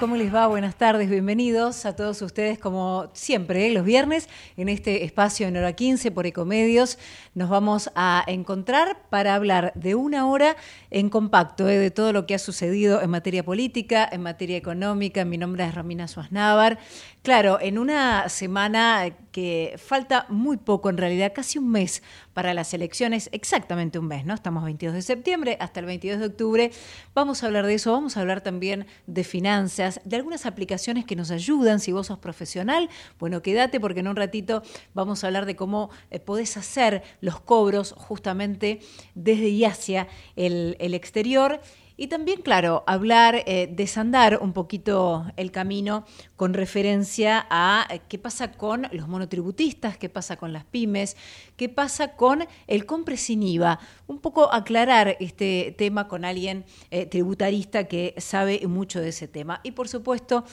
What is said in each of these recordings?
¿cómo les va? Buenas tardes, bienvenidos a todos ustedes, como siempre, ¿eh? los viernes, en este espacio en hora 15 por Ecomedios. Nos vamos a encontrar para hablar de una hora en compacto ¿eh? de todo lo que ha sucedido en materia política, en materia económica. Mi nombre es Romina Suaznávar. Claro, en una semana que falta muy poco, en realidad casi un mes para las elecciones, exactamente un mes, ¿no? Estamos 22 de septiembre hasta el 22 de octubre. Vamos a hablar de eso, vamos a hablar también de finanzas, de algunas aplicaciones que nos ayudan. Si vos sos profesional, bueno, quédate porque en un ratito vamos a hablar de cómo eh, podés hacer los cobros justamente desde y hacia el, el exterior. Y también, claro, hablar, eh, desandar un poquito el camino con referencia a eh, qué pasa con los monotributistas, qué pasa con las pymes, qué pasa con el compre sin IVA. Un poco aclarar este tema con alguien eh, tributarista que sabe mucho de ese tema. Y por supuesto,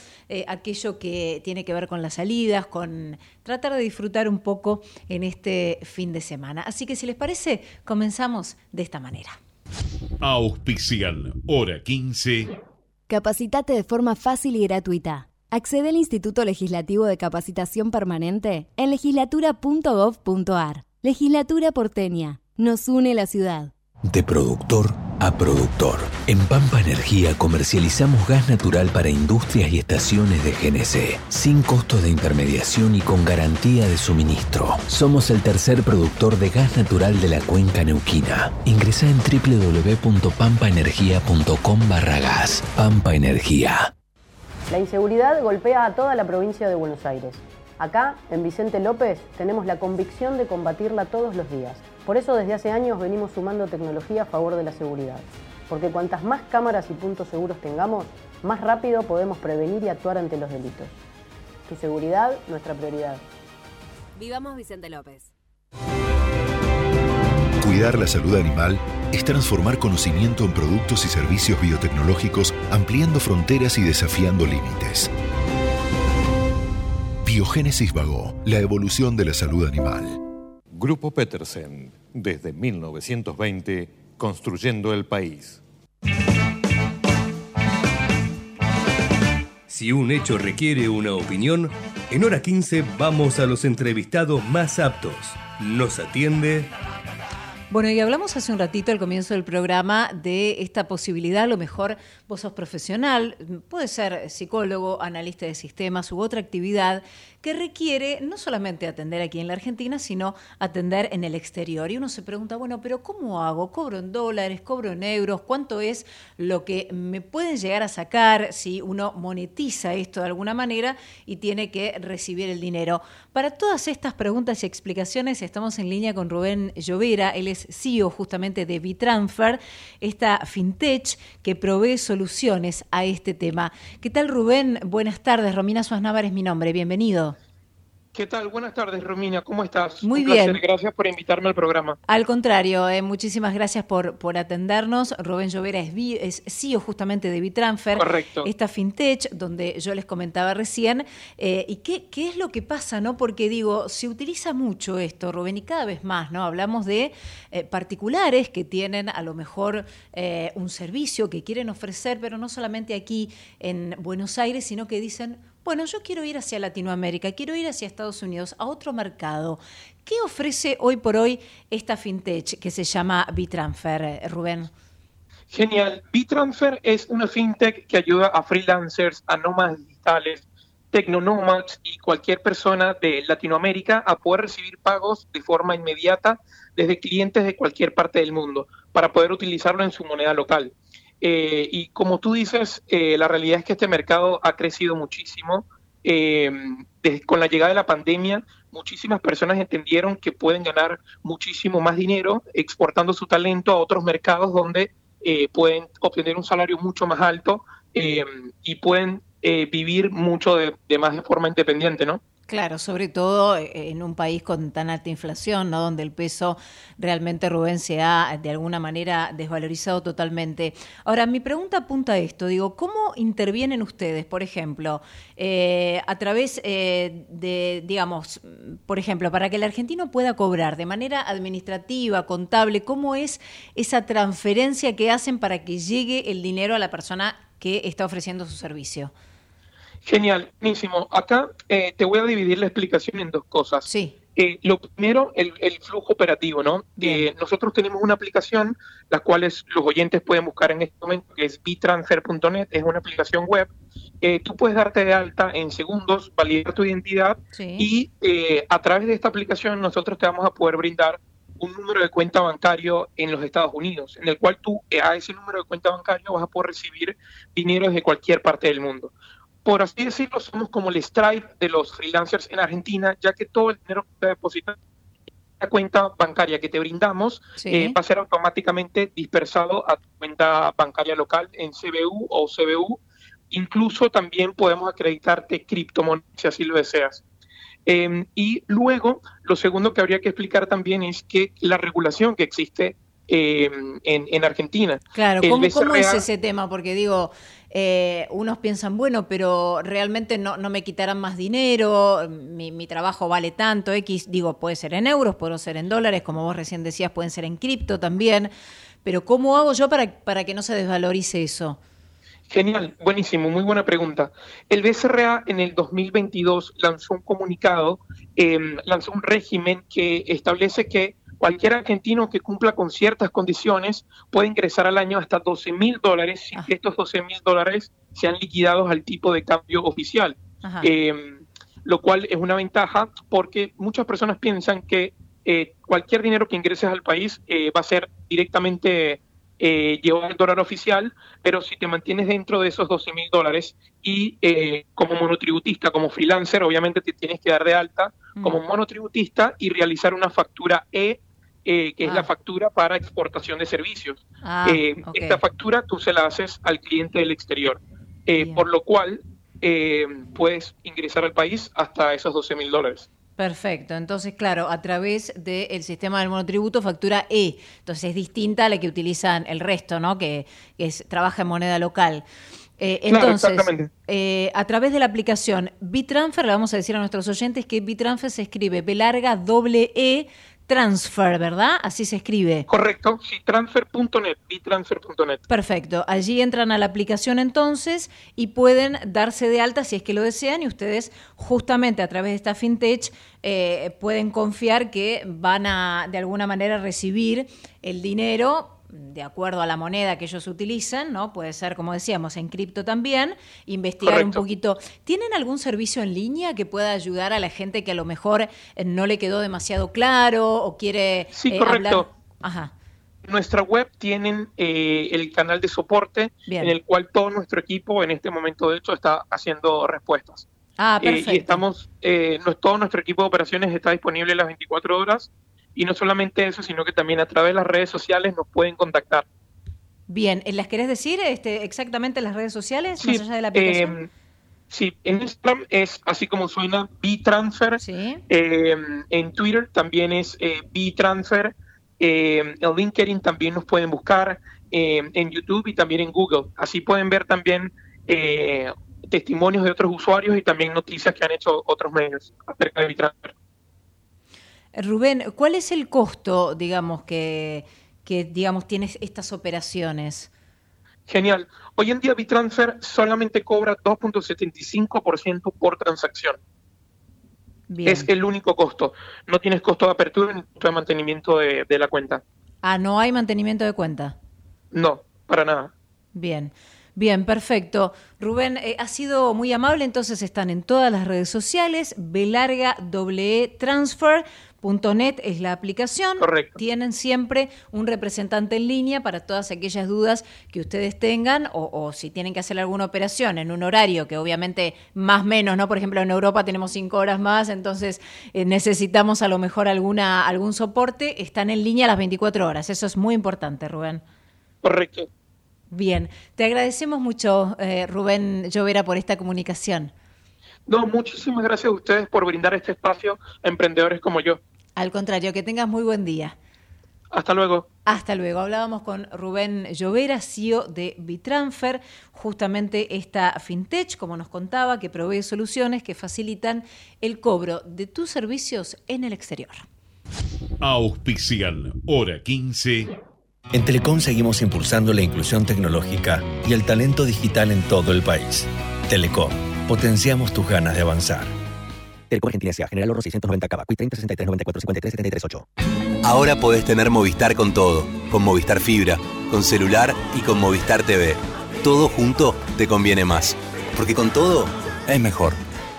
aquello que tiene que ver con las salidas, con tratar de disfrutar un poco en este fin de semana. Así que si les parece, comenzamos de esta manera. Auspicial, hora 15. Capacitate de forma fácil y gratuita. Accede al Instituto Legislativo de Capacitación Permanente en legislatura.gov.ar. Legislatura porteña. Nos une la ciudad. De productor a productor. En Pampa Energía comercializamos gas natural para industrias y estaciones de GNC, sin costos de intermediación y con garantía de suministro. Somos el tercer productor de gas natural de la cuenca neuquina. Ingresa en www.pampaenergia.com barra gas. Pampa Energía. La inseguridad golpea a toda la provincia de Buenos Aires. Acá, en Vicente López, tenemos la convicción de combatirla todos los días. Por eso desde hace años venimos sumando tecnología a favor de la seguridad. Porque cuantas más cámaras y puntos seguros tengamos, más rápido podemos prevenir y actuar ante los delitos. Tu seguridad, nuestra prioridad. Vivamos Vicente López. Cuidar la salud animal es transformar conocimiento en productos y servicios biotecnológicos, ampliando fronteras y desafiando límites. Biogénesis Vago, la evolución de la salud animal. Grupo Petersen, desde 1920, construyendo el país. Si un hecho requiere una opinión, en hora 15 vamos a los entrevistados más aptos. Nos atiende bueno, y hablamos hace un ratito al comienzo del programa de esta posibilidad, a lo mejor vos sos profesional, puede ser psicólogo, analista de sistemas u otra actividad que requiere no solamente atender aquí en la Argentina, sino atender en el exterior. Y uno se pregunta, bueno, pero ¿cómo hago? ¿Cobro en dólares? ¿Cobro en euros? ¿Cuánto es lo que me pueden llegar a sacar si uno monetiza esto de alguna manera y tiene que recibir el dinero? Para todas estas preguntas y explicaciones estamos en línea con Rubén Llovera, él es CEO justamente de Bitransfer, esta fintech que provee soluciones a este tema. ¿Qué tal Rubén? Buenas tardes, Romina Suaznavar es mi nombre, bienvenido. ¿Qué tal? Buenas tardes, Romina. ¿Cómo estás? Muy bien. Gracias por invitarme al programa. Al contrario, eh, muchísimas gracias por, por atendernos. Rubén Llovera es, es CEO justamente de Bitransfer. Correcto. Esta fintech, donde yo les comentaba recién. Eh, ¿Y qué, qué es lo que pasa? no Porque digo, se utiliza mucho esto, Rubén, y cada vez más, ¿no? Hablamos de eh, particulares que tienen a lo mejor un servicio que quieren ofrecer, pero no solamente aquí en Buenos Aires, sino que dicen bueno, yo quiero ir hacia Latinoamérica, quiero ir hacia Estados Unidos, a otro mercado. ¿Qué ofrece hoy por hoy esta fintech que se llama Bitransfer, eh, Rubén? Genial. Bitransfer es una fintech que ayuda a freelancers, a nómadas digitales, tecnonomads y cualquier persona de Latinoamérica a poder recibir pagos de forma inmediata desde clientes de cualquier parte del mundo para poder utilizarlo en su moneda local. Eh, y como tú dices, eh, la realidad es que este mercado ha crecido muchísimo. Eh, con la llegada de la pandemia, muchísimas personas entendieron que pueden ganar muchísimo más dinero exportando su talento a otros mercados donde pueden obtener un salario mucho más alto y pueden vivir mucho de más de forma independiente, ¿no? Claro, sobre todo eh, en un país con tan alta inflación, ¿no? donde el peso realmente, Rubén, se ha de alguna manera desvalorizado totalmente. Ahora, mi pregunta apunta a esto, digo, ¿cómo intervienen ustedes, por ejemplo, eh, a través eh, de, digamos, por ejemplo, para que el argentino pueda cobrar de manera administrativa, contable, cómo es esa transferencia que hacen para que llegue el dinero a la persona que está ofreciendo su servicio. Genial, buenísimo. Acá eh, te voy a dividir la explicación en dos cosas. Sí. Eh, lo primero, el, flujo operativo, ¿no? Eh, nosotros tenemos una aplicación, las cuales los oyentes pueden buscar en este momento, que es bitransfer.net, es una aplicación web. tú puedes darte de alta en segundos, validar tu identidad y a través de esta aplicación nosotros te vamos a poder brindar un número de cuenta bancario en los Estados Unidos, en el cual tú a ese número de cuenta bancario vas a poder recibir dinero desde cualquier parte del mundo por así decirlo, somos como el Stripe de los freelancers en Argentina, ya que todo el dinero que te depositas en la cuenta bancaria que te brindamos eh, va a ser automáticamente dispersado a tu cuenta bancaria local en CBU o CBU. Incluso también podemos acreditarte criptomonedas si así lo deseas. Em, y luego, lo segundo que habría que explicar también es que la regulación que existe em, en, Argentina. Claro, ¿cómo, ¿cómo, es ese tema? Porque digo, eh, unos piensan, bueno, pero realmente no, no me quitarán más dinero, mi, trabajo vale tanto, X, digo, puede ser en euros, puede ser en dólares, como vos recién decías, pueden ser en cripto también, pero ¿cómo hago yo para, para que no se desvalorice eso? Genial, buenísimo, muy buena pregunta. El BCRA en el 2022 lanzó un comunicado, em, lanzó un régimen que establece que Cualquier argentino que cumpla con ciertas condiciones puede ingresar al año hasta 12 mil dólares sin que estos 12 mil dólares sean liquidados al tipo de cambio oficial. Em, lo cual es una ventaja porque muchas personas piensan que eh, cualquier dinero que ingreses al país eh, va a ser directamente eh, llevado al dólar oficial, pero si te mantienes dentro de esos 12 mil dólares y eh, como monotributista, como freelancer, obviamente te tienes que dar de alta como mm. monotributista y realizar una factura E eh, que es la ah. factura para exportación de servicios. Ah, eh, esta factura tú se la haces al cliente del exterior, eh, por lo cual puedes ingresar al país hasta esos 12 mil dólares. Perfecto, entonces claro, a través del sistema del monotributo factura E, entonces es distinta a la que utilizan el resto, ¿no? Que, es, trabaja en moneda local. entonces, a través de la aplicación Bitransfer, le vamos a decir a nuestros oyentes que Bitransfer se escribe B larga doble E Transfer, ¿verdad? Así se escribe. Correcto, sí, transfer.net, bitransfer.net. Perfecto, allí entran a la aplicación entonces y pueden darse de alta si es que lo desean y ustedes justamente a través de esta fintech eh, pueden confiar que van a de alguna manera recibir el dinero de acuerdo a la moneda que ellos utilizan, ¿no? Puede ser, como decíamos, en cripto también, investigar un poquito. ¿Tienen algún servicio en línea que pueda ayudar a la gente que a lo mejor eh, no le quedó demasiado claro o quiere sí, eh, correcto. Ajá. Nuestra web tienen eh, el canal de soporte en el cual todo nuestro equipo en este momento de hecho está haciendo respuestas. Ah, perfecto. y estamos, todo nuestro equipo de operaciones está disponible las 24 horas y no solamente eso, sino que también a través de las redes sociales nos pueden contactar. Bien, ¿las querés decir este, exactamente las redes sociales, sí, más allá de la aplicación? Eh, sí, en Instagram es así como suena B-Transfer. Sí. Eh, en Twitter también es eh, B-Transfer. en LinkedIn también nos pueden buscar. en YouTube y también en Google. Así pueden ver también testimonios de otros usuarios y también noticias que han hecho otros medios acerca de B-Transfer. Rubén, ¿cuál es el costo, digamos, que, que digamos, tienes estas operaciones? Genial. Hoy en día Bitransfer solamente cobra 2.75% por transacción. Es el único costo. No tienes costo de apertura ni costo de mantenimiento de, de la cuenta. Ah, ¿no hay mantenimiento de cuenta? No, para nada. Bien. Bien, perfecto. Rubén, eh, ha sido muy amable, entonces están en todas las redes sociales, Belarga e Transfer. .net es la aplicación. Correcto. Tienen siempre un representante en línea para todas aquellas dudas que ustedes tengan o, si tienen que hacer alguna operación en un horario que obviamente más o menos, ¿no? Por ejemplo, en Europa tenemos cinco horas más, entonces eh, necesitamos a lo mejor alguna, algún soporte. Están en línea las 24 horas. Eso es muy importante, Rubén. Correcto. Bien, te agradecemos mucho, eh, Rubén Llovera, por esta comunicación. No, muchísimas gracias a ustedes por brindar este espacio a emprendedores como yo. Al contrario, que tengas muy buen día. Hasta luego. Hasta luego. Hablábamos con Rubén Llovera, CEO de Bitransfer, justamente esta fintech, como nos contaba, que provee soluciones que facilitan el cobro de tus servicios en el exterior. Auspician Hora 15 En Telecom seguimos impulsando la inclusión tecnológica y el talento digital en todo el país. Telecom, potenciamos tus ganas de avanzar. Telecom Argentina S.A. General Oro 690 Cava. 30 63 94 53 73 8. Ahora podés tener Movistar con todo. Con Movistar Fibra, con celular y con Movistar TV. Todo junto te conviene más. Porque con todo es mejor.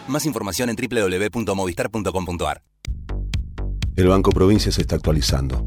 Más información en www.movistar.com.ar. El Banco Provincia se está actualizando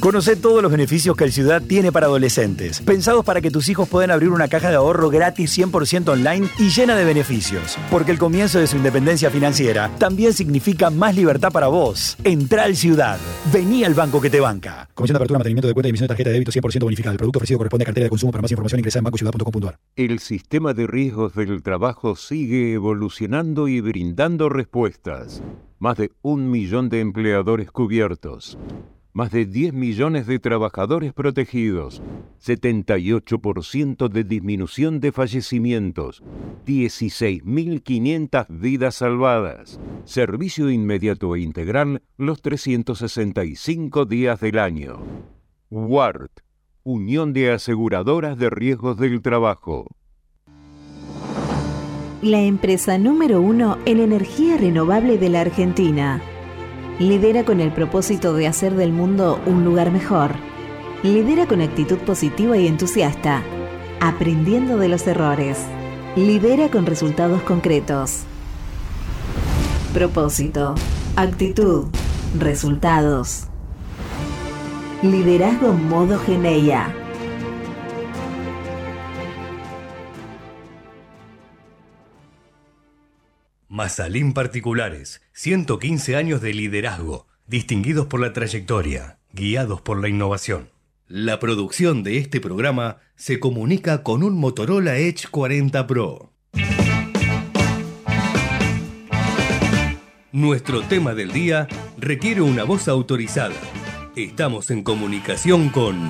Conoce todos los beneficios que el Ciudad tiene para adolescentes, pensados para que tus hijos puedan abrir una caja de ahorro gratis 100% online y llena de beneficios. Porque el comienzo de su independencia financiera también significa más libertad para vos. Entra al Ciudad. Vení al banco que te banca. Comisión de apertura, mantenimiento de cuenta y emisión de tarjeta de débito 100% bonificada. El producto ofrecido corresponde a cartera de consumo. Para más información ingresa en bancociudad.com.ar. El sistema de riesgos del trabajo sigue evolucionando y brindando respuestas. Más de un millón de empleadores cubiertos más de 10 millones de trabajadores protegidos, 78% de disminución de fallecimientos, 16.500 vidas salvadas, servicio inmediato e integral los 365 días del año. WART, Unión de Aseguradoras de Riesgos del Trabajo. La empresa número uno en energía renovable de la Argentina Lidera con el propósito de hacer del mundo un lugar mejor. Lidera con actitud positiva y entusiasta, aprendiendo de los errores. Lidera con resultados concretos. Propósito, actitud, resultados. Liderazgo modo Geneia. Mazalín Particulares, 115 años de liderazgo, distinguidos por la trayectoria, guiados por la innovación. La producción de este programa se comunica con un Motorola Edge 40 Pro. Nuestro tema del día requiere una voz autorizada. Estamos en comunicación con...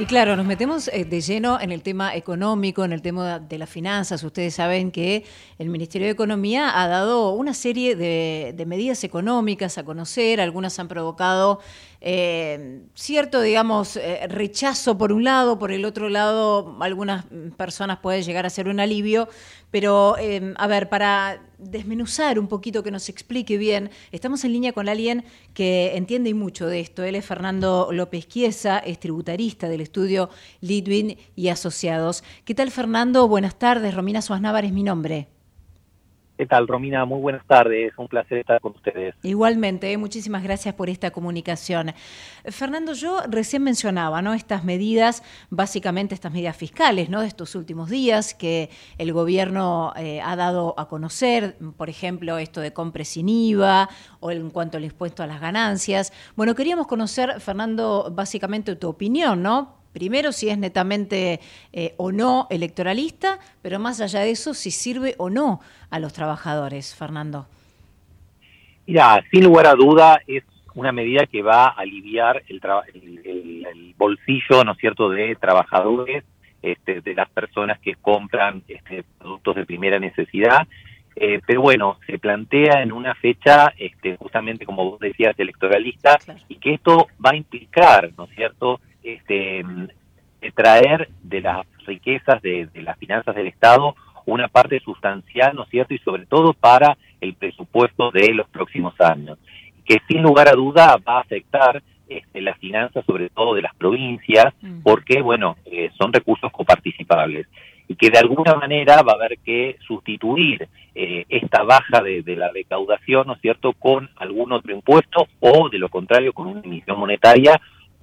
Y claro, nos metemos eh, de lleno en el tema económico, en el tema de las finanzas. Ustedes saben que el Ministerio de Economía ha dado una serie de, medidas económicas a conocer, algunas han provocado eh, cierto, digamos, eh, rechazo por un lado, por el otro lado, algunas personas puede llegar a ser un alivio, pero eh, a ver, para desmenuzar un poquito, que nos explique bien, estamos en línea con alguien que entiende mucho de esto. Él es Fernando López Quiesa, es tributarista del estudio Lidwin y Asociados. ¿Qué tal, Fernando? Buenas tardes. Romina Suaznavar es mi nombre. ¿Qué tal, Romina? Muy buenas tardes. Un placer estar con ustedes. Igualmente, ¿eh? muchísimas gracias por esta comunicación. Fernando, yo recién mencionaba ¿no? estas medidas, básicamente estas medidas fiscales ¿no? de estos últimos días que el gobierno eh, ha dado a conocer, por ejemplo, esto de compra sin IVA o en cuanto al impuesto a las ganancias. Bueno, queríamos conocer, Fernando, básicamente tu opinión, ¿no? Primero, si es netamente eh, o no electoralista, pero más allá de eso, si sirve o no a los trabajadores, Fernando. Mira, sin lugar a duda es una medida que va a aliviar el, bolsillo, ¿no es cierto?, de trabajadores, este, de las personas que compran este, productos de primera necesidad. Eh, pero bueno, se plantea en una fecha, este, justamente como vos decías, electoralista, y que esto va a implicar, ¿no es cierto?, este, de traer de las riquezas de, de las finanzas del Estado una parte sustancial, ¿no es cierto? Y sobre todo para el presupuesto de los próximos años, que sin lugar a duda va a afectar este, las finanzas, sobre todo de las provincias, porque, bueno, eh, son recursos coparticipables y que de alguna manera va a haber que sustituir eh, esta baja de, de, la recaudación, ¿no es cierto?, con algún otro impuesto o, de lo contrario, con una emisión monetaria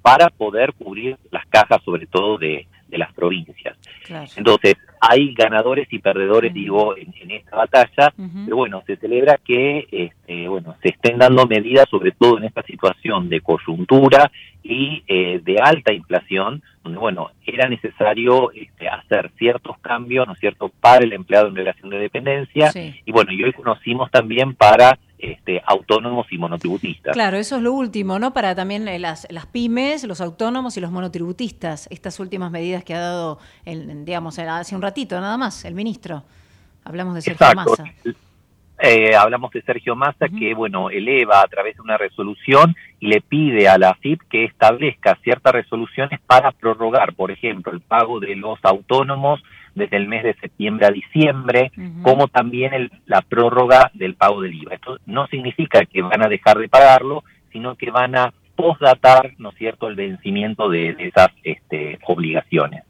para poder cubrir las cajas, sobre todo de, de las provincias. Claro. Entonces, hay ganadores y perdedores, uh -huh. digo, en, en, esta batalla, uh -huh. pero bueno, se celebra que, este, bueno, se estén dando medidas, sobre todo en esta situación de coyuntura y eh, de alta inflación, donde, bueno, era necesario este, hacer ciertos cambios, ¿no es cierto?, para el empleado en relación de dependencia, sí. y bueno, y hoy conocimos también para este, autónomos y monotributistas. Claro, eso es lo último, ¿no? Para también eh, las, las pymes, los autónomos y los monotributistas, estas últimas medidas que ha dado, el, digamos, hace un ratito nada más, el ministro. Hablamos de Sergio Exacto. Massa. Eh, hablamos de Sergio Massa, uh -huh. que bueno, eleva a través de una resolución y le pide a la AFIP que establezca ciertas resoluciones para prorrogar, por ejemplo, el pago de los autónomos desde el mes de septiembre a diciembre, uh -huh. como también el, la prórroga del pago del IVA. Esto no significa que van a dejar de pagarlo, sino que van a postdatar, ¿no es cierto?, el vencimiento de, de esas este, obligaciones.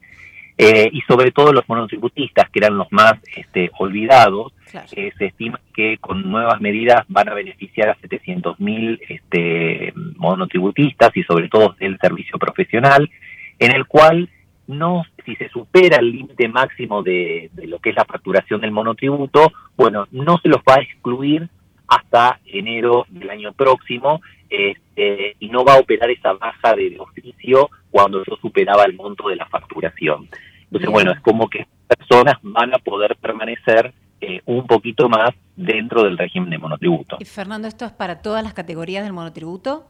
Eh, y sobre todo los monotributistas, que eran los más este, olvidados, claro. eh, se estima que con nuevas medidas van a beneficiar a 700.000 este, monotributistas y sobre todo del servicio profesional, en el cual no, si se supera el límite máximo de, de, lo que es la facturación del monotributo, bueno, no se los va a excluir hasta enero del año próximo este, y no va a operar esa baja de oficio cuando yo superaba el monto de la facturación. Entonces, bueno, es como que personas van a poder permanecer eh, un poquito más dentro del régimen de monotributo. ¿Y Fernando, esto es para todas las categorías del monotributo?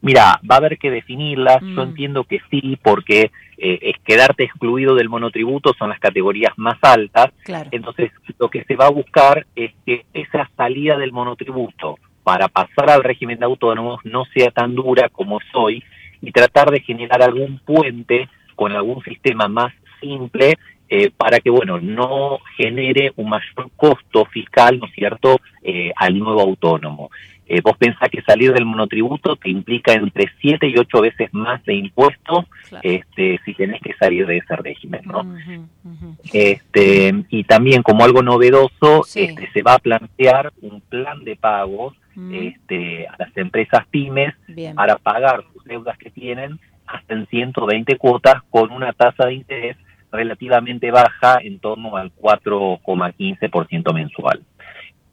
Mira, va a haber que definirlas. Mm. Yo entiendo que sí, porque eh, es quedarte excluido del monotributo son las categorías más altas. Claro. Entonces, lo que se va a buscar es que esa salida del monotributo para pasar al régimen de autónomos no sea tan dura como es hoy y tratar de generar algún puente con algún sistema más simple eh, para que, bueno, no genere un mayor costo fiscal, ¿no es cierto?, eh, al nuevo autónomo. Eh, vos pensás que salir del monotributo te implica entre 7 y 8 veces más de impuestos claro. este, si tenés que salir de ese régimen, ¿no? Uh -huh, uh -huh. Este, y también como algo novedoso, sí. este, se va a plantear un plan de pagos uh -huh. este, a las empresas pymes Bien. para pagar sus deudas que tienen hasta en 120 cuotas con una tasa de interés relativamente baja en torno al 4,15% mensual.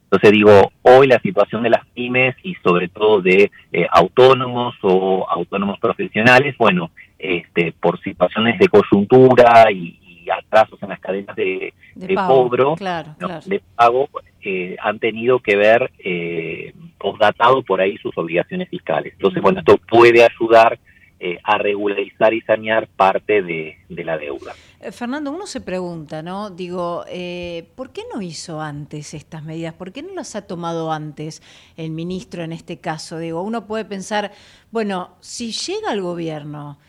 Entonces digo, hoy la situación de las pymes y sobre todo de eh, autónomos o autónomos profesionales, bueno, este, por situaciones de coyuntura y, y atrasos en las cadenas de, de, de pago, cobro, claro, ¿no? claro. de pago, eh, han tenido que ver eh, postdatado por ahí sus obligaciones fiscales. Entonces, bueno, esto puede ayudar eh, a regularizar y sanear parte de, la deuda. Eh, Fernando, uno se pregunta, ¿no? Digo, eh, ¿por qué no hizo antes estas medidas? ¿Por qué no las ha tomado antes el ministro en este caso? Digo, uno puede pensar, bueno, si llega al gobierno,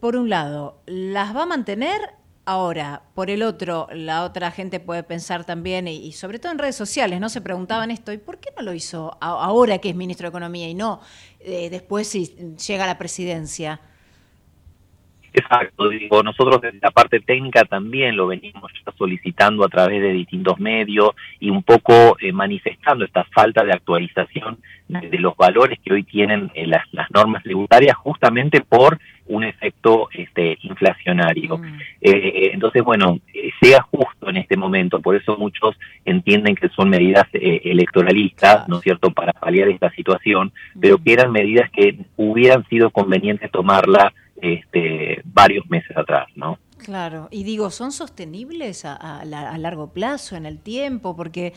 por un lado, ¿las va a mantener? Ahora, por el otro, la otra gente puede pensar también, y, sobre todo en redes sociales, ¿no? Se preguntaban esto, ¿y por qué no lo hizo ahora que es ministro de Economía y no eh, después si llega la presidencia? Exacto, digo, nosotros desde la parte técnica también lo venimos solicitando a través de distintos medios y un poco eh, manifestando esta falta de actualización de, de los valores que hoy tienen eh, las, las, normas tributarias justamente por un efecto este, inflacionario. Mm. Eh, entonces, bueno, llega justo en este momento, por eso muchos entienden que son medidas eh, electoralistas, claro. ¿no es cierto?, para paliar esta situación, mm. pero que eran medidas que hubieran sido convenientes tomarla este, varios meses atrás, ¿no? Claro, y digo, ¿son sostenibles a, largo plazo, en el tiempo? Porque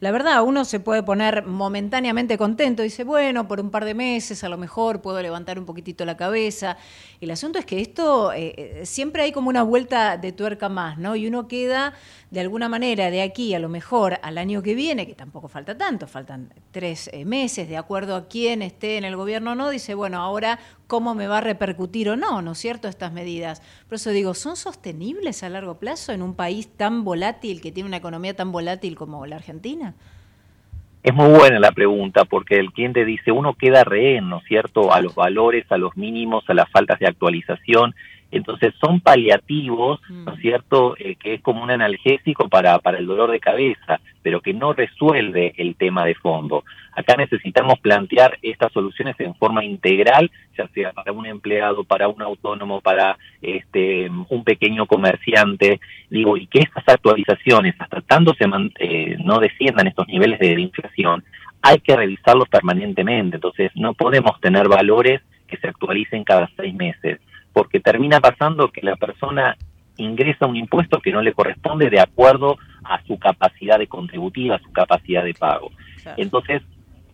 la verdad, uno se puede poner momentáneamente contento, dice, bueno, por un par de meses a lo mejor puedo levantar un poquitito la cabeza. El asunto es que esto, eh, eh, siempre hay como una vuelta de tuerca más, ¿no? Y uno queda, de alguna manera, de aquí a lo mejor al año que viene, que tampoco falta tanto, faltan tres eh, meses, de acuerdo a quién esté en el gobierno o no, dice, bueno, ahora cómo me va a repercutir o no, ¿no es cierto?, estas medidas. Por eso digo, ¿son sostenibles a largo plazo en un país tan volátil, que tiene una economía tan volátil como la Argentina? Es muy buena la pregunta porque el cliente dice, uno queda rehén, ¿no es cierto?, a los valores, a los mínimos, a las faltas de actualización. Entonces son paliativos, ¿no es cierto?, eh, que es como un analgésico para, para el dolor de cabeza, pero que no resuelve el tema de fondo. Acá necesitamos plantear estas soluciones en forma integral, ya sea para un empleado, para un autónomo, para este, un pequeño comerciante, digo, y que estas actualizaciones, hasta tanto se eh, no desciendan estos niveles de inflación, hay que revisarlos permanentemente. Entonces, no podemos tener valores que se actualicen cada seis meses porque termina pasando que la persona ingresa un impuesto que no le corresponde de acuerdo a su capacidad de contributiva, a su capacidad de pago. Entonces,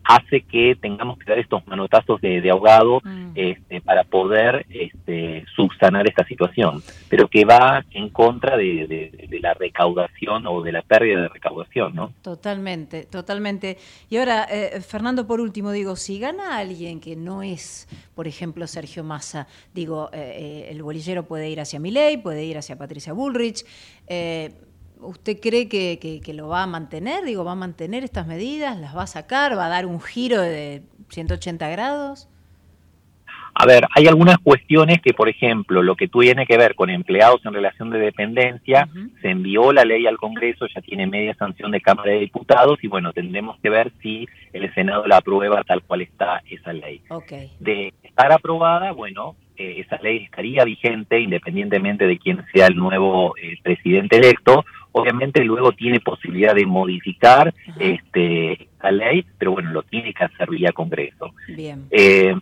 hace que tengamos que dar estos manotazos de, ahogado Mm. este, para poder este, subsanar esta situación, pero que va en contra de, de- de la recaudación o de la pérdida de recaudación, ¿no? Totalmente, totalmente. Y ahora, eh, Fernando, por último, digo, si gana alguien que no es, por ejemplo, Sergio Massa, digo, eh, eh, el bolillero puede ir hacia Milei, puede ir hacia Patricia Bullrich. eh, ¿Usted cree que, que- que lo va a mantener? Digo, ¿va a mantener estas medidas? ¿Las va a sacar? ¿Va a dar un giro de 180 grados? A ver, hay algunas cuestiones que, por ejemplo, lo que tiene que ver con empleados en relación de dependencia, se envió la ley al Congreso, ya tiene media sanción de Cámara de Diputados y bueno, tendremos que ver si el Senado la aprueba tal cual está esa ley. De estar aprobada, bueno, eh, esa ley estaría vigente independientemente de quién sea el nuevo eh, presidente electo. Obviamente luego tiene posibilidad de modificar este, la ley, pero bueno, lo tiene que hacer vía Congreso. Bien. Eh,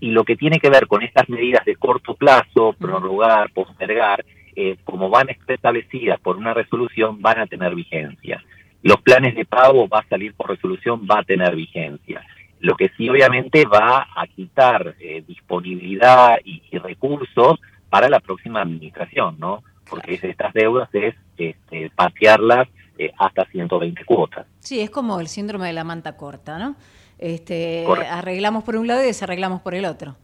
y lo que tiene que ver con estas medidas de corto plazo, prorrogar, postergar, eh, como van establecidas por una resolución, van a tener vigencia. Los planes de pago va a salir por resolución, va a tener vigencia. Lo que sí obviamente va a quitar eh, disponibilidad y, y recursos para la próxima administración, ¿no? Porque estas deudas es este, patearlas eh, hasta 120 cuotas. Sí, es como el síndrome de la manta corta, ¿no? Este, Correcto. arreglamos por un lado y desarreglamos por el otro.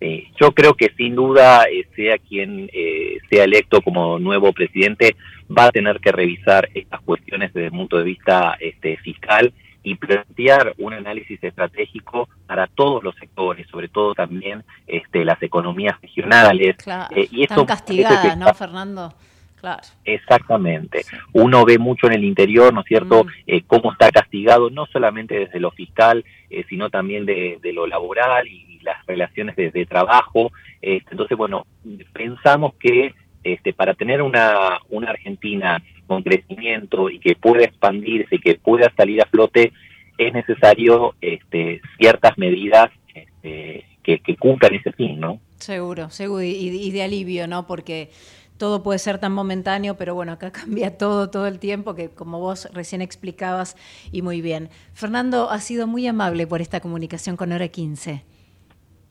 Eh, yo creo que sin duda, eh, sea quien eh, sea electo como nuevo presidente, va a tener que revisar estas cuestiones desde el punto de vista este, fiscal y plantear un análisis estratégico para todos los sectores, sobre todo también este, las economías regionales. Claro. Eh, y que castigadas, ¿no, Fernando? Claro. Exactamente. Uno ve mucho en el interior, ¿no es cierto?, Mm. eh, cómo está castigado, no solamente desde lo fiscal, eh, sino también de, de lo laboral y, las relaciones de, de trabajo. Este, entonces, bueno, pensamos que este, para tener una, Argentina con crecimiento y que pueda expandirse y que pueda salir a flote, es necesario este, ciertas medidas este, que, que cumplan ese fin, ¿no? Seguro, seguro, y, y de alivio, ¿no? Porque todo puede ser tan momentáneo, pero bueno, acá cambia todo, todo el tiempo, que como vos recién explicabas y muy bien. Fernando, ha sido muy amable por esta comunicación con Hora 15.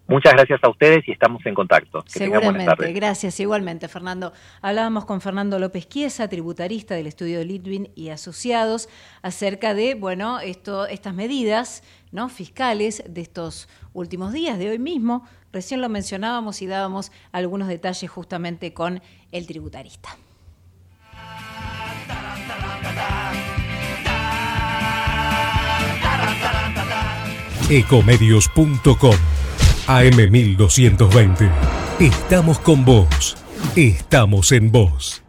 Muchas gracias a ustedes y estamos en contacto. Que Seguramente, gracias igualmente, Fernando. Hablábamos con Fernando López Quiesa, tributarista del estudio de Litwin y asociados, acerca de, bueno, esto, estas medidas ¿no? fiscales de estos últimos días, de hoy mismo. Recién lo mencionábamos y dábamos algunos detalles justamente con el tributarista. Ecomedios.com AM1220. Estamos con vos. Estamos en vos.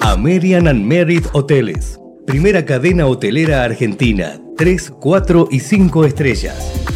American and Merit Hoteles. Primera cadena hotelera argentina. 3, 4 y 5 estrellas.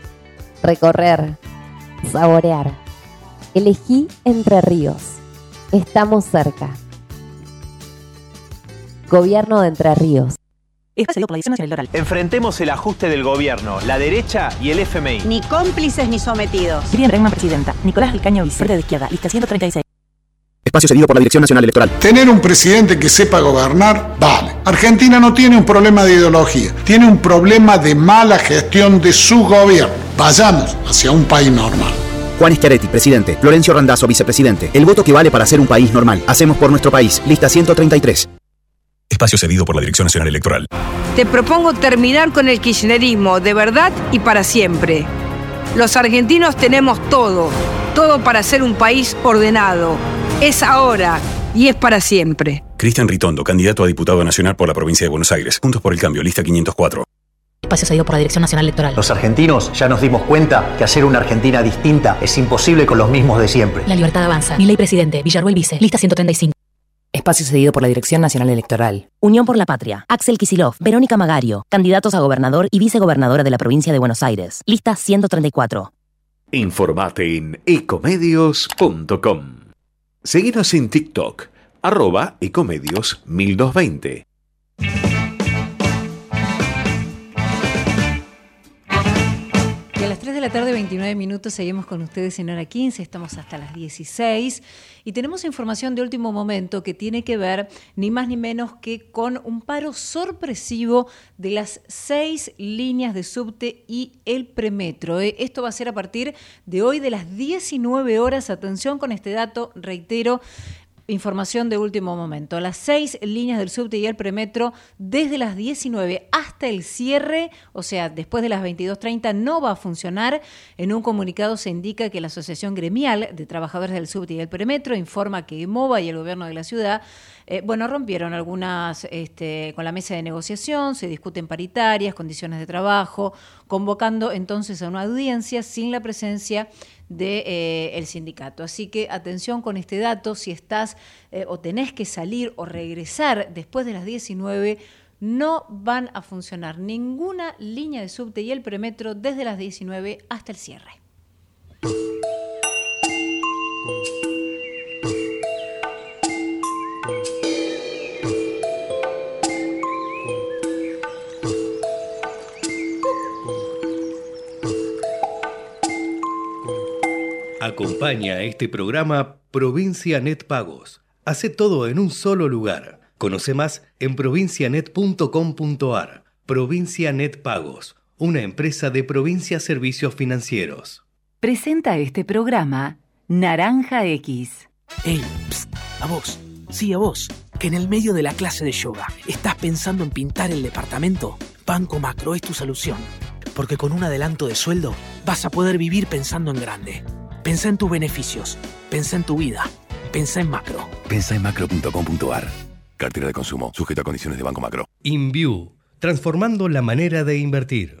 recorrer, saborear. Elegí Entre Ríos. Estamos cerca. Gobierno de Entre Ríos. Espacio por la Dirección Nacional Electoral. Enfrentemos el ajuste del gobierno, la derecha y el FMI. Ni cómplices ni sometidos. Miriam Bregman, presidenta. Nicolás Alcaño, vice de izquierda. Lista 136. Espacio cedido por la Dirección Nacional Electoral. Tener un presidente que sepa gobernar, vale. Argentina no tiene un problema de ideología, tiene un problema de mala gestión de su gobierno. Vayamos hacia un país normal. Juan Schiaretti, presidente. Florencio Randazzo, vicepresidente. El voto que vale para ser un país normal. Hacemos por nuestro país. Lista 133. Espacio cedido por la Dirección Nacional Electoral. Te propongo terminar con el kirchnerismo de verdad y para siempre. Los argentinos tenemos todo, todo para ser un país ordenado. Es ahora y es para siempre. Cristian Ritondo, candidato a diputado nacional por la provincia de Buenos Aires. Juntos por el cambio, lista 504. Espacio cedido por la Dirección Nacional Electoral. Los argentinos ya nos dimos cuenta que hacer una Argentina distinta es imposible con los mismos de siempre. La libertad avanza. Mi ley presidente. Villarruel vice. Lista 135. Espacio cedido por la Dirección Nacional Electoral. Unión por la Patria. Axel Kisilov. Verónica Magario. Candidatos a gobernador y vicegobernadora de la provincia de Buenos Aires. Lista 134. Informate en ecomedios.com. Seguinos en TikTok, arroba ecomedios 1220. La tarde, 29 minutos, seguimos con ustedes en hora 15, estamos hasta las 16 y tenemos información de último momento que tiene que ver ni más ni menos que con un paro sorpresivo de las seis líneas de subte y el premetro. ¿eh? Esto va a ser a partir de hoy de las 19 horas. Atención con este dato, reitero, Información de último momento. Las seis líneas del subte y el premetro desde las 19 hasta el cierre, o sea, después de las 22.30, no va a funcionar. En un comunicado se indica que la Asociación Gremial de Trabajadores del Subte y el Premetro informa que MOVA y el gobierno de la ciudad, eh, bueno, rompieron algunas este, con la mesa de negociación, se discuten paritarias, condiciones de trabajo, convocando entonces a una audiencia sin la presencia del de, eh, sindicato. Así que atención con este dato, si estás eh, o tenés que salir o regresar después de las 19, no van a funcionar ninguna línea de subte y el premetro desde las 19 hasta el cierre. Acompaña a este programa Provincia Net Pagos. Hace todo en un solo lugar. Conoce más en provincianet.com.ar. Provincia Net Pagos, una empresa de Provincia Servicios Financieros. Presenta este programa Naranja X. Ey, psst, a vos, sí a vos, que en el medio de la clase de yoga estás pensando en pintar el departamento. Banco Macro es tu solución, porque con un adelanto de sueldo vas a poder vivir pensando en grande. Pensá en tus beneficios, pensá en tu vida, pensá en macro. Pensá en macro.com.ar. Cartera de consumo, sujeta a condiciones de Banco Macro. InView, transformando la manera de invertir.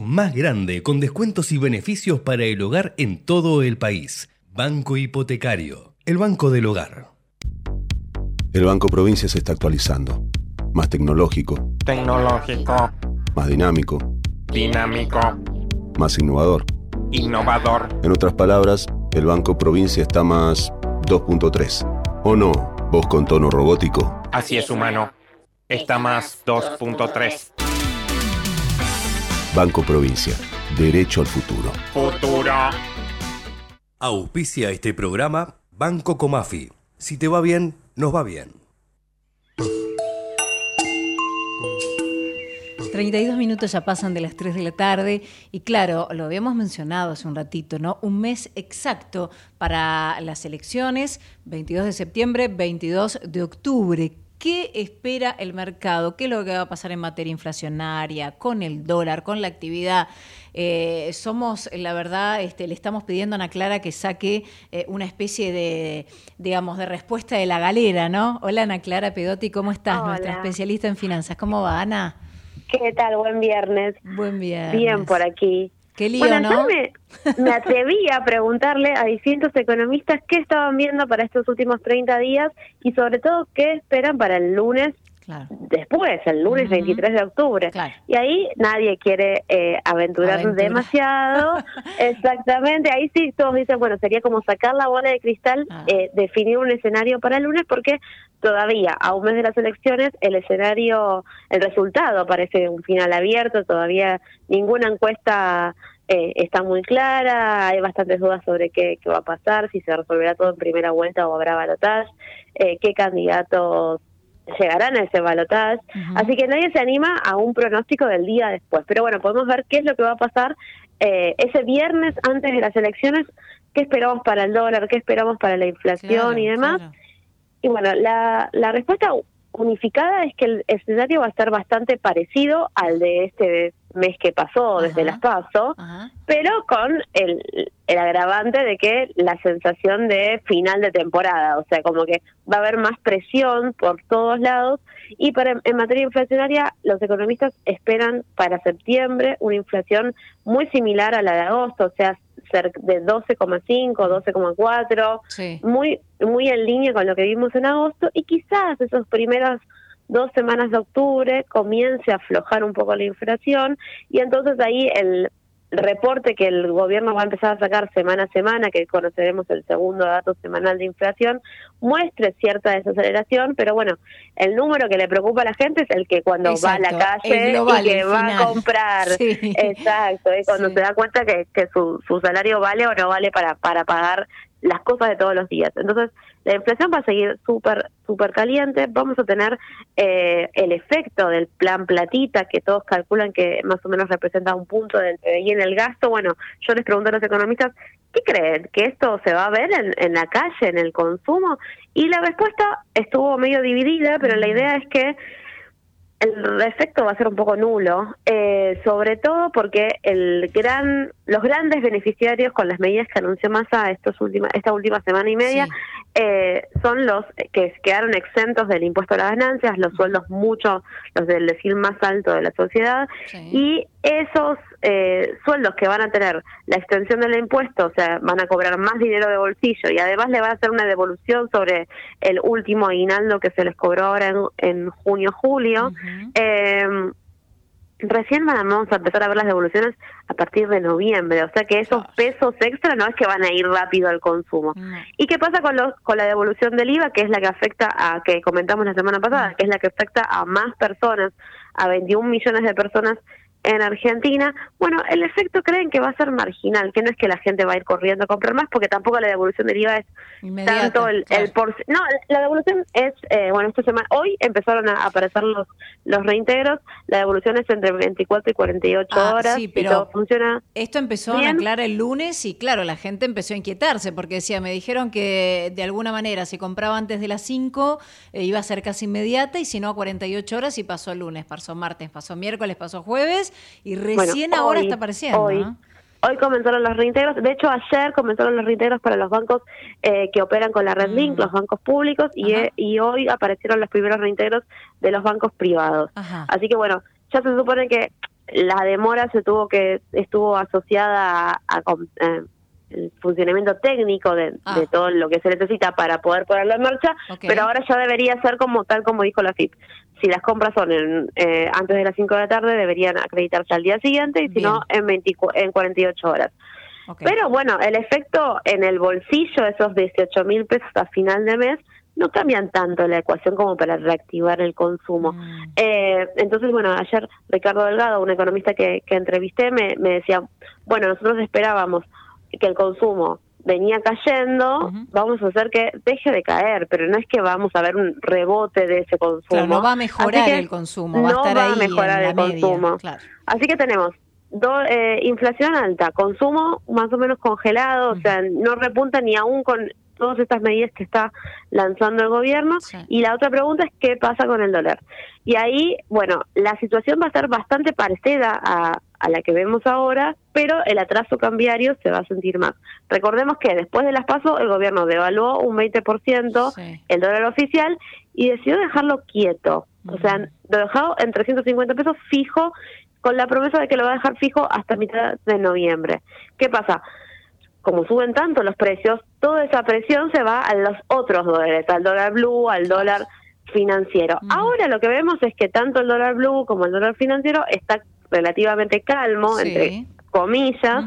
más grande con descuentos y beneficios para el hogar en todo el país. Banco Hipotecario, el banco del hogar. El Banco Provincia se está actualizando. Más tecnológico, Tecnológico, más dinámico, dinámico, más innovador. innovador. En otras palabras, el Banco Provincia está más 2.3. ¿O no? Vos con tono robótico. Así es, humano. Está más 2.3. Banco Provincia. Derecho al futuro. Futuro. Auspicia este programa Banco Comafi. Si te va bien, nos va bien. 32 minutos ya pasan de las 3 de la tarde y claro, lo habíamos mencionado hace un ratito, ¿no? Un mes exacto para las elecciones, 22 de septiembre, 22 de octubre. ¿Qué espera el mercado? ¿Qué es lo que va a pasar en materia inflacionaria, con el dólar, con la actividad? Eh, somos, la verdad, este, le estamos pidiendo a Ana Clara que saque eh, una especie de, digamos, de respuesta de la galera, ¿no? Hola Ana Clara Pedotti, ¿cómo estás? Hola. Nuestra especialista en finanzas. ¿Cómo va, Ana? ¿Qué tal? Buen viernes. Buen viernes. Bien por aquí. Qué lío, bueno, me, me atreví a preguntarle a distintos economistas qué estaban viendo para estos últimos 30 días y sobre todo qué esperan para el lunes después, el lunes 23 de octubre. Y ahí nadie quiere eh, aventurar Aventura. demasiado. Exactamente, ahí sí todos dicen, bueno, sería como sacar la bola de cristal, Ah. eh, definir un escenario para el lunes, porque todavía, a un mes de las elecciones, el escenario, el resultado parece un final abierto, todavía ninguna encuesta eh, está muy clara, hay bastantes dudas sobre qué, qué va a pasar, si se resolverá todo en primera vuelta o habrá balotaje, eh, qué candidatos llegarán a ese balotaje. Así que nadie se anima a un pronóstico del día después. Pero bueno, podemos ver qué es lo que va a pasar eh, ese viernes antes de las elecciones, qué esperamos para el dólar, qué esperamos para la inflación Claro, y demás. Y bueno, la, la respuesta unificada es que el escenario va a estar bastante parecido al de este mes que pasó desde las PASO, pero con el, el agravante de que la sensación de final de temporada, o sea, como que va a haber más presión por todos lados y para en materia inflacionaria los economistas esperan para septiembre una inflación muy similar a la de agosto, o sea, cerca de 12,5, 12,4, Sí. muy muy en línea con lo que vimos en agosto y quizás esas primeras dos semanas de octubre comience a aflojar un poco la inflación y entonces ahí el reporte que el gobierno va a empezar a sacar semana a semana, que conoceremos el segundo dato semanal de inflación, muestre cierta desaceleración, pero bueno, el número que le preocupa a la gente es el que cuando va a la calle global, y que va a comprar. Sí. Exacto, es cuando se da cuenta que, que su, su salario vale o no vale para, para pagar las cosas de todos los días. Entonces, la inflación va a seguir súper, súper caliente. Vamos a tener eh, el efecto del plan platita, que todos calculan que más o menos representa un punto del PBI en el gasto. Bueno, yo les pregunto a los economistas, ¿qué creen? ¿Que esto se va a ver en, en la calle, en el consumo? Y la respuesta estuvo medio dividida, pero la idea es que el efecto va a ser un poco nulo, eh, sobre todo porque el gran, los grandes beneficiarios con las medidas que anunció Massa estos última, esta última semana y media eh, son los que quedaron exentos del impuesto a las ganancias, los sueldos mucho, los del decir más alto de la sociedad, y esos eh, sueldos que van a tener la extensión del impuesto, o sea, van a cobrar más dinero de bolsillo y además le van a hacer una devolución sobre el último aguinaldo que se les cobró ahora en, en junio-julio. eh, recién vamos a empezar a ver las devoluciones a partir de noviembre, o sea que esos pesos extra no es que van a ir rápido al consumo. ¿Y qué pasa con los con la devolución del IVA, que es la que afecta a que comentamos la semana pasada, que es la que afecta a más personas, a 21 millones de personas en Argentina? Bueno, el efecto creen que va a ser marginal, que no es que la gente va a ir corriendo a comprar más, porque tampoco la devolución del IVA es Inmediata, tanto el, el por no la devolución es eh, bueno esta semana hoy empezaron a aparecer los los reintegros la devolución es entre 24 y 48 Ah, horas sí, y pero todo funciona Esto empezó a aclarar el lunes y claro, la gente empezó a inquietarse porque decía, me dijeron que de alguna manera si compraba antes de las 5 eh, iba a ser casi inmediata y si no a 48 horas y pasó lunes, pasó martes, pasó miércoles, pasó jueves y recién Bueno, ahora hoy- está apareciendo. hoy, ¿no? Hoy comenzaron los reintegros. De hecho, ayer comenzaron los reintegros para los bancos eh, que operan con la Red Mm. Link, los bancos públicos, y, eh, y hoy aparecieron los primeros reintegros de los bancos privados. Ajá. Así que bueno, ya se supone que la demora se tuvo que estuvo asociada a, a eh, el funcionamiento técnico de, Ah. de todo lo que se necesita para poder ponerlo en marcha, pero ahora ya debería ser como tal como dijo la FIP. Si las compras son en, eh, antes de las 5 de la tarde, deberían acreditarse al día siguiente y si no, en, 24 en 48 horas. Pero bueno, el efecto en el bolsillo, esos 18 mil pesos a final de mes, no cambian tanto la ecuación como para reactivar el consumo. Eh, entonces, bueno, ayer Ricardo Delgado, un economista que, que entrevisté, me, me decía, bueno, nosotros esperábamos que el consumo venía cayendo, vamos a hacer que deje de caer, pero no es que vamos a ver un rebote de ese consumo. Claro, no va a mejorar el consumo, va a no estar va ahí a mejorar en el media, consumo. claro. Así que tenemos do- eh, inflación alta, consumo más o menos congelado, o sea, no repunta ni aún con todas estas medidas que está lanzando el gobierno. Y la otra pregunta es qué pasa con el dólar. Y ahí, bueno, la situación va a ser bastante parecida a, a la que vemos ahora, pero el atraso cambiario se va a sentir más. Recordemos que después de las pasos el gobierno devaluó un 20% el dólar oficial y decidió dejarlo quieto. O sea, lo dejado en 350 pesos fijo, con la promesa de que lo va a dejar fijo hasta mitad de noviembre. ¿Qué pasa? Como suben tanto los precios, toda esa presión se va a los otros dólares, al dólar blue, al dólar financiero. Ahora lo que vemos es que tanto el dólar blue como el dólar financiero está relativamente calmo, entre comillas,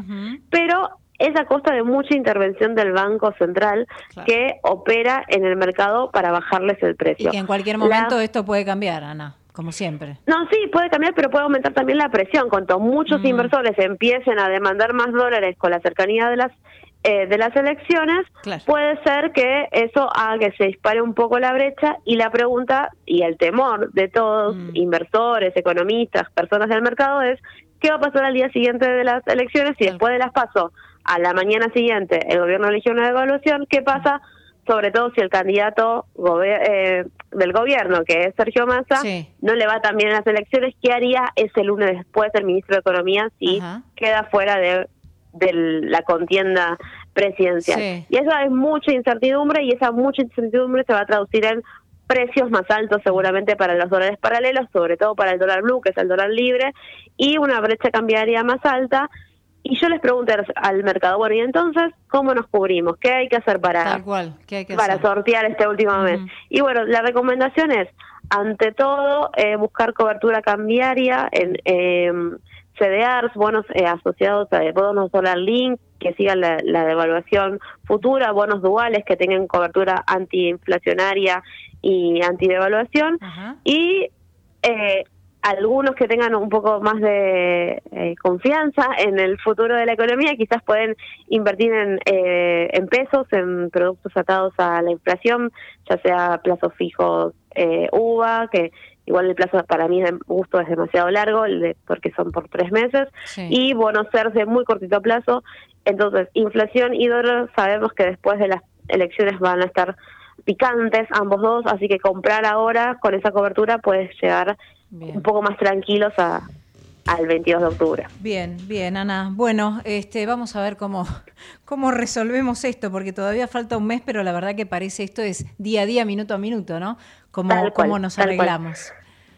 pero es a costa de mucha intervención del Banco Central que opera en el mercado para bajarles el precio. Y que en cualquier momento esto puede cambiar, Ana, como siempre. No, sí, puede cambiar, pero puede aumentar también la presión. Cuanto muchos Mm. inversores empiecen a demandar más dólares con la cercanía de las eh, de las elecciones, puede ser que eso haga que se dispare un poco la brecha y la pregunta y el temor de todos, Mm. inversores, economistas, personas del mercado es qué va a pasar al día siguiente de las elecciones y después de las paso a la mañana siguiente el gobierno eligió una devaluación, ¿qué pasa? Sobre todo si el candidato gobe- eh, del gobierno, que es Sergio Massa, no le va tan bien en las elecciones, ¿qué haría ese lunes después el ministro de Economía si queda fuera de, de la contienda presidencial? Sí. Y eso es mucha incertidumbre y esa mucha incertidumbre se va a traducir en precios más altos seguramente para los dólares paralelos, sobre todo para el dólar blue, que es el dólar libre, y una brecha cambiaria más alta. Y yo les pregunté al mercado, bueno, y entonces, ¿cómo nos cubrimos? ¿Qué hay que hacer para, Tal cual, ¿qué hay que para hacer? sortear este último mes? Y bueno, la recomendación es, ante todo, eh, buscar cobertura cambiaria en eh, CDRs, bonos eh, asociados a bonos dólar link, que sigan la, la devaluación futura, bonos duales que tengan cobertura antiinflacionaria y antidevaluación, y eh, algunos que tengan un poco más de eh, confianza en el futuro de la economía quizás pueden invertir en, eh, en pesos, en productos atados a la inflación, ya sea plazos fijos eh, UVA, que igual el plazo para mí de gusto es demasiado largo, el de- porque son por tres meses, Sí. y bonos CERS de muy cortito plazo. Entonces, inflación y dólar sabemos que después de las elecciones van a estar picantes ambos dos, así que comprar ahora con esa cobertura puedes llegar un poco más tranquilos a, al 22 de octubre. Bien, bien, Ana. Bueno, este, vamos a ver cómo, cómo resolvemos esto, porque todavía falta un mes, pero la verdad que parece esto es día a día, minuto a minuto, ¿no? Cómo, cual, cómo nos cual. arreglamos.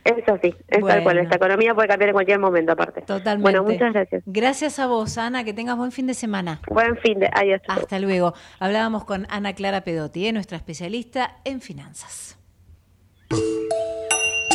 Es así, es tal cual. Bueno. Esta economía puede cambiar en cualquier momento aparte. Totalmente. Bueno, muchas gracias. Gracias a vos, Ana, que tengas buen fin de semana. Buen fin de, adiós. Hasta luego. Hablábamos con Ana Clara Pedotti, ¿eh? nuestra especialista en finanzas.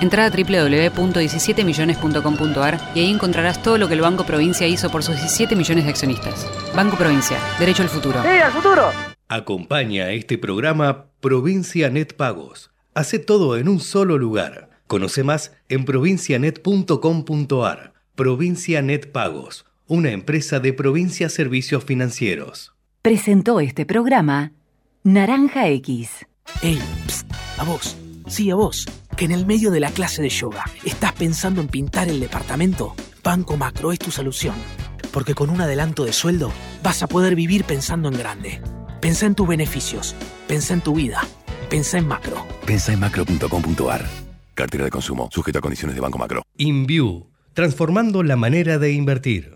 Entrá a www.17millones.com.ar y ahí encontrarás todo lo que el Banco Provincia hizo por sus 17 millones de accionistas. Banco Provincia, derecho al futuro. ¡Sí, al futuro! Acompaña a este programa Provincia Net Pagos. Hace todo en un solo lugar. Conoce más en provincianet.com.ar. Provincia Net Pagos, una empresa de Provincia Servicios Financieros. Presentó este programa Naranja X. Ey, psst, a vos, sí, a vos, que en el medio de la clase de yoga estás pensando en pintar el departamento. Banco Macro es tu solución. Porque con un adelanto de sueldo vas a poder vivir pensando en grande. Pensá en tus beneficios, pensá en tu vida, pensá en macro. Pensa en macro.com.ar. Cartera de consumo, sujeto a condiciones de Banco Macro. InView, transformando la manera de invertir.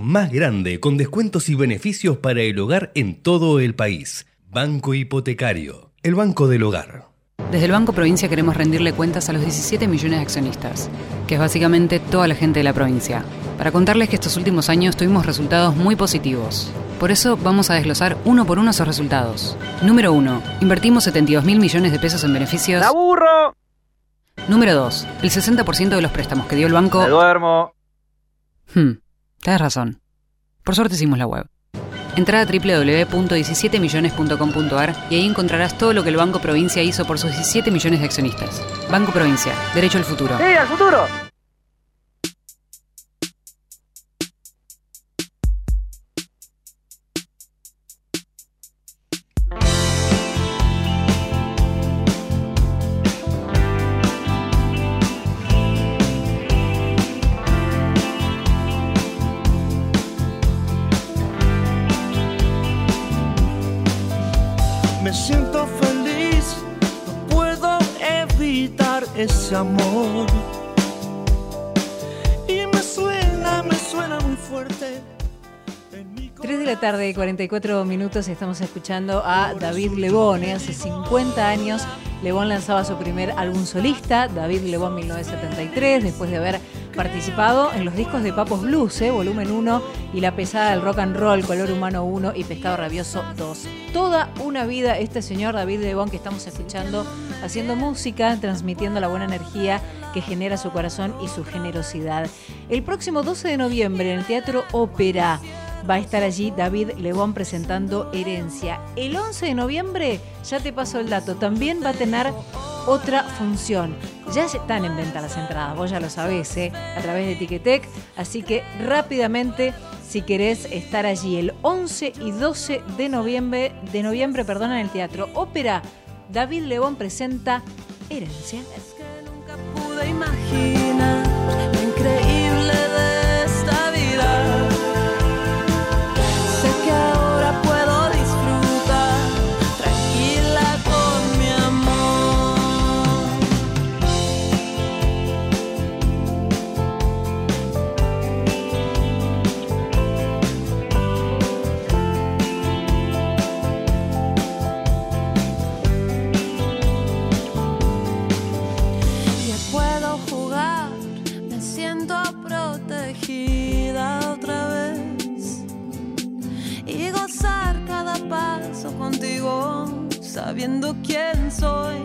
más grande con descuentos y beneficios para el hogar en todo el país. Banco Hipotecario, el banco del hogar. Desde el Banco Provincia queremos rendirle cuentas a los 17 millones de accionistas, que es básicamente toda la gente de la provincia, para contarles que estos últimos años tuvimos resultados muy positivos. Por eso vamos a desglosar uno por uno esos resultados. Número 1. Invertimos 72 mil millones de pesos en beneficios. ¡Aburro! Número 2. El 60% de los préstamos que dio el banco... Me duermo. Hmm, tenés razón. Por suerte hicimos la web. Entra a www.17millones.com.ar y ahí encontrarás todo lo que el Banco Provincia hizo por sus 17 millones de accionistas. Banco Provincia, derecho al futuro. ¡Sí, al futuro! Ese amor. Y me suena, me suena muy fuerte. 3 de la tarde, 44 minutos, estamos escuchando a David Lebón. ¿eh? Hace 50 años Lebón lanzaba su primer álbum solista, David Lebón 1973, después de haber participado en los discos de Papos Blues, ¿eh? volumen 1, y La pesada del rock and roll, Color Humano 1 y Pescado Rabioso 2. Toda una vida este señor David Lebón que estamos escuchando, haciendo música, transmitiendo la buena energía que genera su corazón y su generosidad. El próximo 12 de noviembre en el Teatro Ópera va a estar allí David Lebón presentando Herencia. El 11 de noviembre, ya te paso el dato, también va a tener otra función. Ya están en venta las entradas, vos ya lo sabés, ¿eh? a través de Ticketek, así que rápidamente si querés estar allí el 11 y 12 de noviembre, de noviembre, perdón, en el Teatro Ópera, David Lebón presenta Herencia. pude imaginar sabiendo quién soy.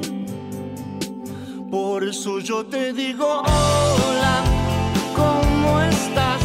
Por eso yo te digo hola, ¿cómo estás?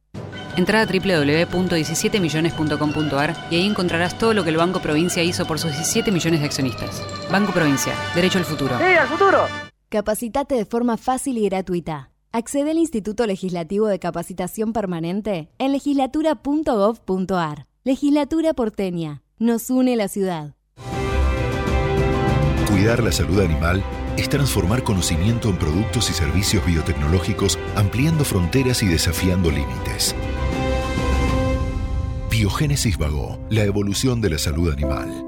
Entra a www.17millones.com.ar y ahí encontrarás todo lo que el Banco Provincia hizo por sus 17 millones de accionistas. Banco Provincia, derecho al futuro. ¡Sí, al futuro! Capacitate de forma fácil y gratuita. Accede al Instituto Legislativo de Capacitación Permanente en legislatura.gov.ar. Legislatura porteña. Nos une la ciudad. Cuidar la salud animal es transformar conocimiento en productos y servicios biotecnológicos, ampliando fronteras y desafiando límites. Biogénesis Vago, la evolución de la salud animal.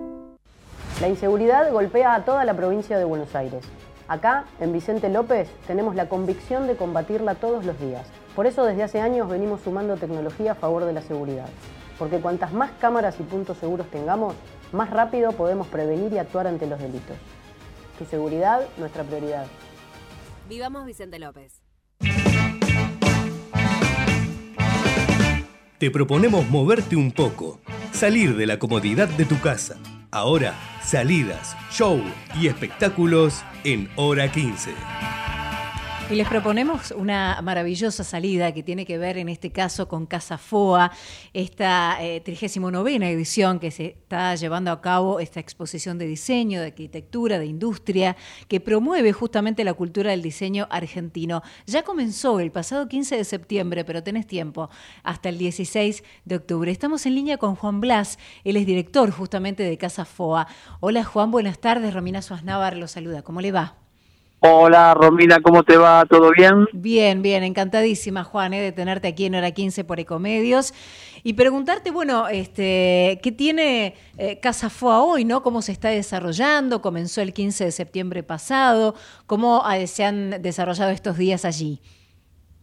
La inseguridad golpea a toda la provincia de Buenos Aires. Acá, en Vicente López, tenemos la convicción de combatirla todos los días. Por eso desde hace años venimos sumando tecnología a favor de la seguridad. porque cuantas más cámaras y puntos seguros tengamos, más rápido podemos prevenir y actuar ante los delitos. Tu seguridad, nuestra prioridad. Vivamos Vicente López. Te proponemos moverte un poco, salir de la comodidad de tu casa. Ahora, salidas, show y espectáculos en hora 15. Y les proponemos una maravillosa salida que tiene que ver en este caso con Casa Foa, esta eh, 39 edición que se está llevando a cabo, esta exposición de diseño, de arquitectura, de industria, que promueve justamente la cultura del diseño argentino. Ya comenzó el pasado 15 de septiembre, pero tenés tiempo, hasta el 16 de octubre. Estamos en línea con Juan Blas, él es director justamente de Casa Foa. Hola Juan, buenas tardes, Romina Suaznávar lo saluda, ¿cómo le va? Hola Romina, ¿cómo te va? ¿Todo bien? Bien, bien, encantadísima Juan eh, de tenerte aquí en Hora 15 por Ecomedios y preguntarte, bueno, este, ¿qué tiene eh, Casa Foa hoy, no? ¿Cómo se está desarrollando? Comenzó el 15 de septiembre pasado, ¿cómo eh, se han desarrollado estos días allí?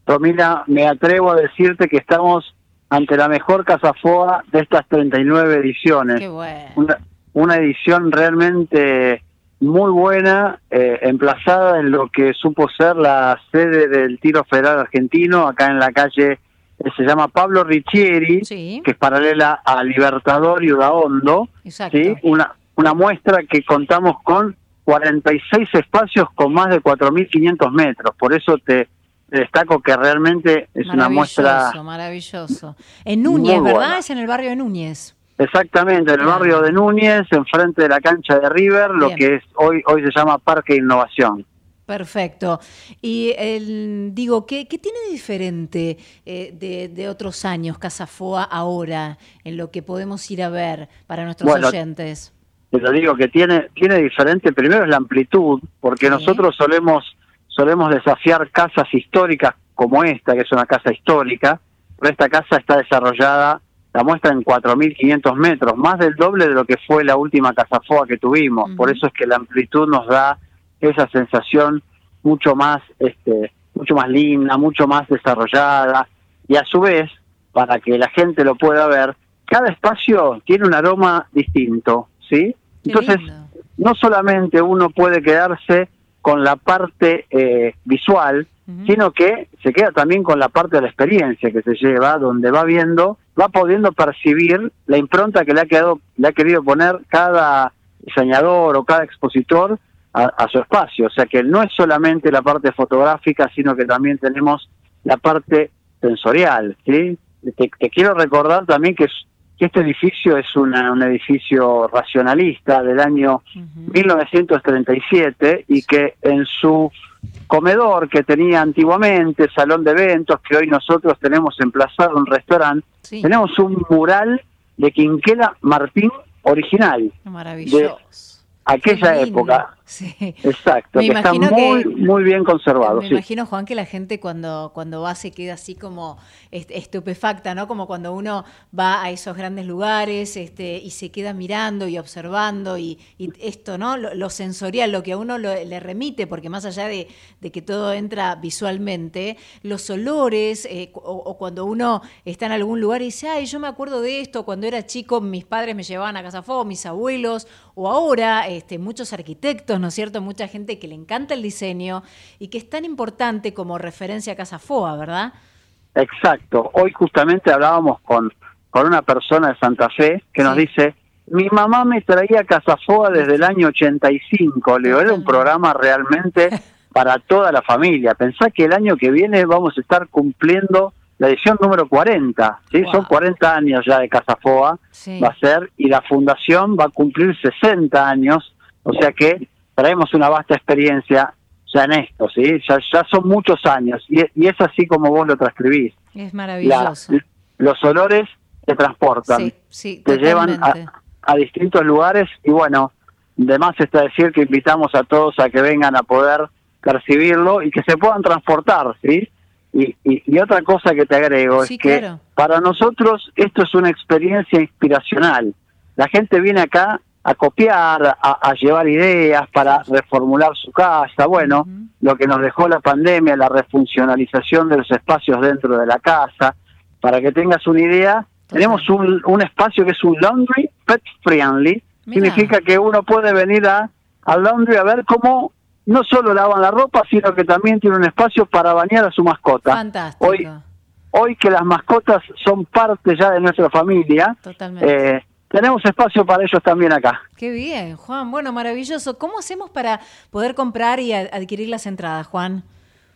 Romina, me atrevo a decirte que estamos ante la mejor Casa Foa de estas 39 ediciones. Qué bueno. Una, una edición realmente muy buena, eh, emplazada en lo que supo ser la sede del tiro federal argentino, acá en la calle, eh, se llama Pablo Riccieri, Sí. que es paralela a Libertador y Udaondo, Exacto. ¿sí? una, una muestra que contamos con 46 espacios con más de 4.500 metros, por eso te, destaco que realmente es una muestra... Maravilloso, maravilloso. En Núñez, ¿verdad? Es en el barrio de Núñez. Exactamente, en el barrio de Núñez, enfrente de la cancha de River, lo Bien. que es hoy hoy se llama Parque Innovación. Perfecto. Y el, digo, ¿qué, qué tiene diferente eh, de, de otros años Casa Foa ahora en lo que podemos ir a ver para nuestros Bueno, oyentes? Te lo digo que tiene tiene diferente, primero es la amplitud, porque nosotros solemos solemos desafiar casas históricas como esta, que es una casa histórica, pero esta casa está desarrollada, la muestra en 4.500 metros, más del doble de lo que fue la última casa FOA que tuvimos, por eso es que la amplitud nos da esa sensación mucho más este mucho más linda, mucho más desarrollada. Y a su vez, para que la gente lo pueda ver, cada espacio tiene un aroma distinto, ¿sí? Entonces, no solamente uno puede quedarse con la parte eh, visual, sino que se queda también con la parte de la experiencia que se lleva, donde va viendo, va pudiendo percibir la impronta que le ha, quedado, le ha querido poner cada diseñador o cada expositor a, su espacio. O sea que no es solamente la parte fotográfica, sino que también tenemos la parte sensorial. ¿sí? Te, quiero recordar también que, que este edificio es una- un edificio racionalista del año 1937 y que en su comedor que tenía antiguamente, salón de eventos, que hoy nosotros tenemos emplazado un restaurante, Sí. tenemos un mural de Quinquela Martín original, Maravilloso. aquella Qué lindo. época. Sí. Exacto, Me que está imagino muy, que- muy bien conservado. Me sí. imagino, Juan, que la gente cuando, cuando va se queda así como est- estupefacta, ¿no? Como cuando uno va a esos grandes lugares este, y se queda mirando y observando y, y esto, ¿no? Lo, lo sensorial, lo que a uno lo- le remite, porque más allá de, de que todo entra visualmente, los olores, eh, o, o cuando uno está en algún lugar y dice, ay, yo me acuerdo de esto, cuando era chico mis padres me llevaban a Casa Fuego, mis abuelos, o ahora este, muchos arquitectos, ¿no es cierto? Mucha gente que le encanta el diseño y que es tan importante como referencia a Casa Foa, ¿verdad? Exacto. Hoy justamente hablábamos con, con una persona de Santa Fe que nos dice, mi mamá me traía Casafoa desde el año 85. Le digo, era un programa realmente para toda la familia. Pensá que el año que viene vamos a estar cumpliendo la edición número 40. ¿sí? Son 40 años ya de Casafoa, Sí. va a ser, y la fundación va a cumplir 60 años. O sea que traemos una vasta experiencia ya en esto, ¿sí? Ya, ya son muchos años. Y, y es así como vos lo transcribís. Es La- maravilloso. los olores te transportan, Sí, sí, te llevan a, a distintos lugares y bueno, de más está decir que invitamos a todos a que vengan a poder percibirlo y que se puedan transportar, ¿sí? Y, y, y otra cosa que te agrego Sí, es que claro. para nosotros esto es una experiencia inspiracional. La gente viene acá a copiar, a, a llevar ideas para reformular su casa. Bueno, lo que nos dejó la pandemia, la refuncionalización de los espacios dentro de la casa. Para que tengas una idea, Tenemos un, un espacio que es un laundry pet friendly. Significa que uno puede venir a, al laundry a ver cómo no solo lavan la ropa, sino que también tiene un espacio para bañar a su mascota. Fantástico. Hoy, hoy que las mascotas son parte ya de nuestra familia, Totalmente. eh, tenemos espacio para ellos también acá. Qué bien, Juan. Bueno, maravilloso. ¿Cómo hacemos para poder comprar y adquirir las entradas, Juan?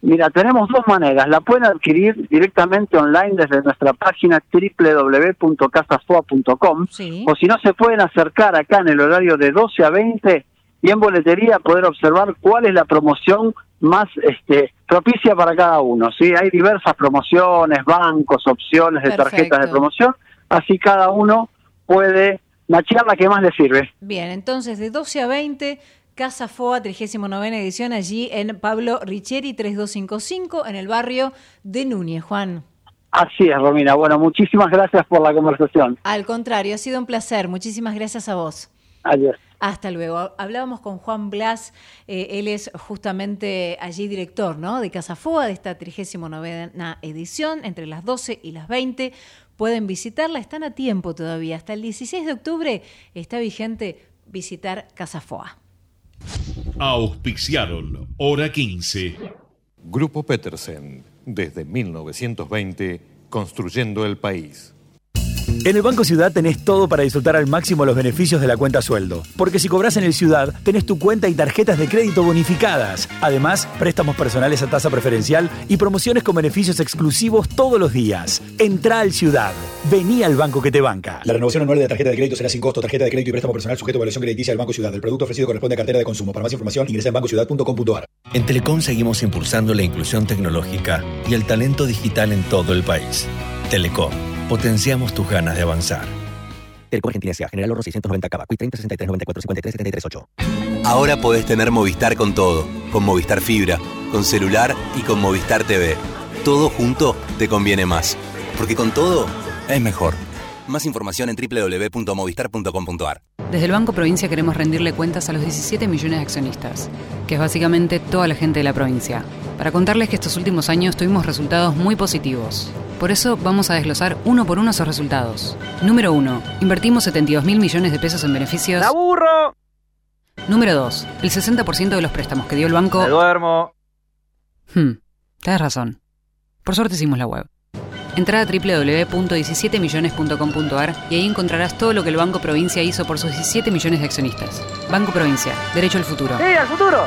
Mira, tenemos dos maneras. La pueden adquirir directamente online desde nuestra página www.casafoa.com Sí. o si no se pueden acercar acá en el horario de 12 a 20 y en boletería poder observar cuál es la promoción más este, propicia para cada uno. ¿sí? Hay diversas promociones, bancos, opciones de tarjetas de promoción, así cada uno puede machear la que más le sirve. Bien, entonces de 12 a 20, Casa FOA, 39 edición, allí en Pablo Richeri 3255, en el barrio de Núñez, Juan. Así es, Romina. Bueno, muchísimas gracias por la conversación. Al contrario, ha sido un placer. Muchísimas gracias a vos. Adiós. Hasta luego. Hablábamos con Juan Blas, eh, él es justamente allí director ¿no? de Casa FOA de esta 39 edición, entre las 12 y las 20. Pueden visitarla, están a tiempo todavía. Hasta el 16 de octubre está vigente visitar Casa FOA. Auspiciaron Hora 15. Grupo Petersen, desde 1920, construyendo el país. En el Banco Ciudad tenés todo para disfrutar al máximo los beneficios de la cuenta sueldo. Porque si cobras en el Ciudad, tenés tu cuenta y tarjetas de crédito bonificadas. Además, préstamos personales a tasa preferencial y promociones con beneficios exclusivos todos los días. Entra al Ciudad. Vení al banco que te banca. La renovación anual de la tarjeta de crédito será sin costo. Tarjeta de crédito y préstamo personal sujeto a evaluación crediticia del Banco Ciudad. El producto ofrecido corresponde a cartera de consumo. Para más información, ingresa en bancociudad.com.ar. En Telecom seguimos impulsando la inclusión tecnológica y el talento digital en todo el país. Telecom, potenciamos tus ganas de avanzar. Telecom Argentina S.A. General Oro 690 Cava. Quick 30 63 94 53 73 8. Ahora podés tener Movistar con todo, con Movistar Fibra, con celular y con Movistar TV. Todo junto te conviene más, porque con todo es mejor. Más información en www.movistar.com.ar. Desde el Banco Provincia queremos rendirle cuentas a los 17 millones de accionistas, que es básicamente toda la gente de la provincia, para contarles que estos últimos años tuvimos resultados muy positivos. Por eso vamos a desglosar uno por uno esos resultados. Número 1. Invertimos 72 mil millones de pesos en beneficios. ¡La burro! Número 2. El 60% de los préstamos que dio el banco. Me duermo. Hmm, tenés razón. Por suerte hicimos la web. Entrá a www.17millones.com.ar y ahí encontrarás todo lo que el Banco Provincia hizo por sus 17 millones de accionistas. Banco Provincia, derecho al futuro. ¡Sí, al futuro!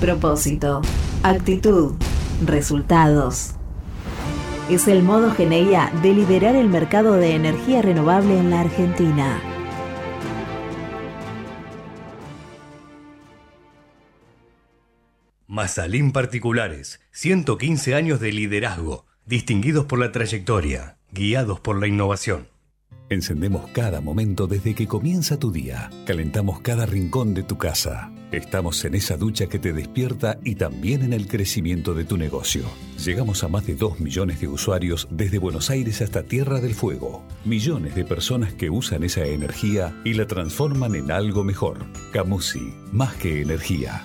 Propósito, actitud, resultados. Es el modo Geneia de liderar el mercado de energía renovable en la Argentina. Mazalín Particulares, 115 años de liderazgo, distinguidos por la trayectoria, guiados por la innovación. Encendemos cada momento desde que comienza tu día. Calentamos cada rincón de tu casa. Estamos en esa ducha que te despierta y también en el crecimiento de tu negocio. Llegamos a más de 2 millones de usuarios desde Buenos Aires hasta Tierra del Fuego. Millones de personas que usan esa energía y la transforman en algo mejor. Camusi, más que energía.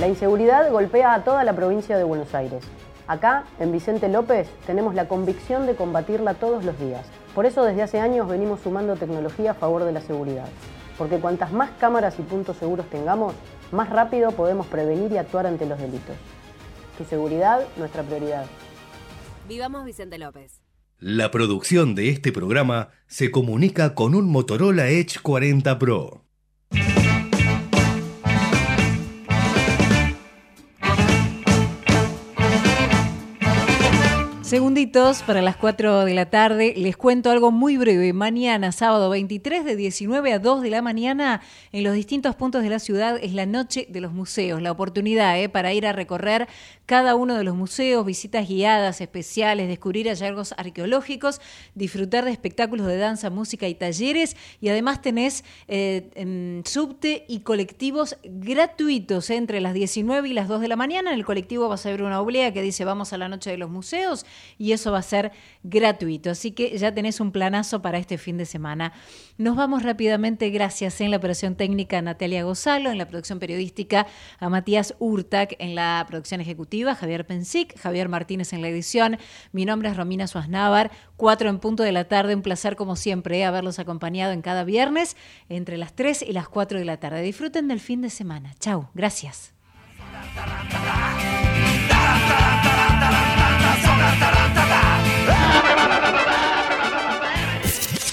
La inseguridad golpea a toda la provincia de Buenos Aires. Acá, en Vicente López, tenemos la convicción de combatirla todos los días. Por eso desde hace años venimos sumando tecnología a favor de la seguridad. Porque cuantas más cámaras y puntos seguros tengamos, más rápido podemos prevenir y actuar ante los delitos. Tu seguridad, nuestra prioridad. Vivamos Vicente López. La producción de este programa se comunica con un Motorola Edge 40 Pro. Segunditos para las 4 de la tarde. Les cuento algo muy breve. Mañana, sábado 23, de 19 a 2 de la mañana, en los distintos puntos de la ciudad, es la Noche de los Museos. La oportunidad ¿eh? para ir a recorrer cada uno de los museos, visitas guiadas especiales, descubrir hallazgos arqueológicos, disfrutar de espectáculos de danza, música y talleres. Y además tenés eh, subte y colectivos gratuitos ¿eh? entre las 19 y las 2 de la mañana. En el colectivo vas a ver una oblea que dice vamos a la Noche de los Museos y eso va a ser gratuito. Así que ya tenés un planazo para este fin de semana. Nos vamos rápidamente, gracias en la operación técnica a Natalia Gozalo, en la producción periodística a Matías Urtac, en la producción ejecutiva Javier Pensic, Javier Martínez en la edición. Mi nombre es Romina Suaznávar, cuatro en punto de la tarde. Un placer como siempre ¿eh? haberlos acompañado en cada viernes entre las 3 y las 4 de la tarde. Disfruten del fin de semana. Chau, gracias.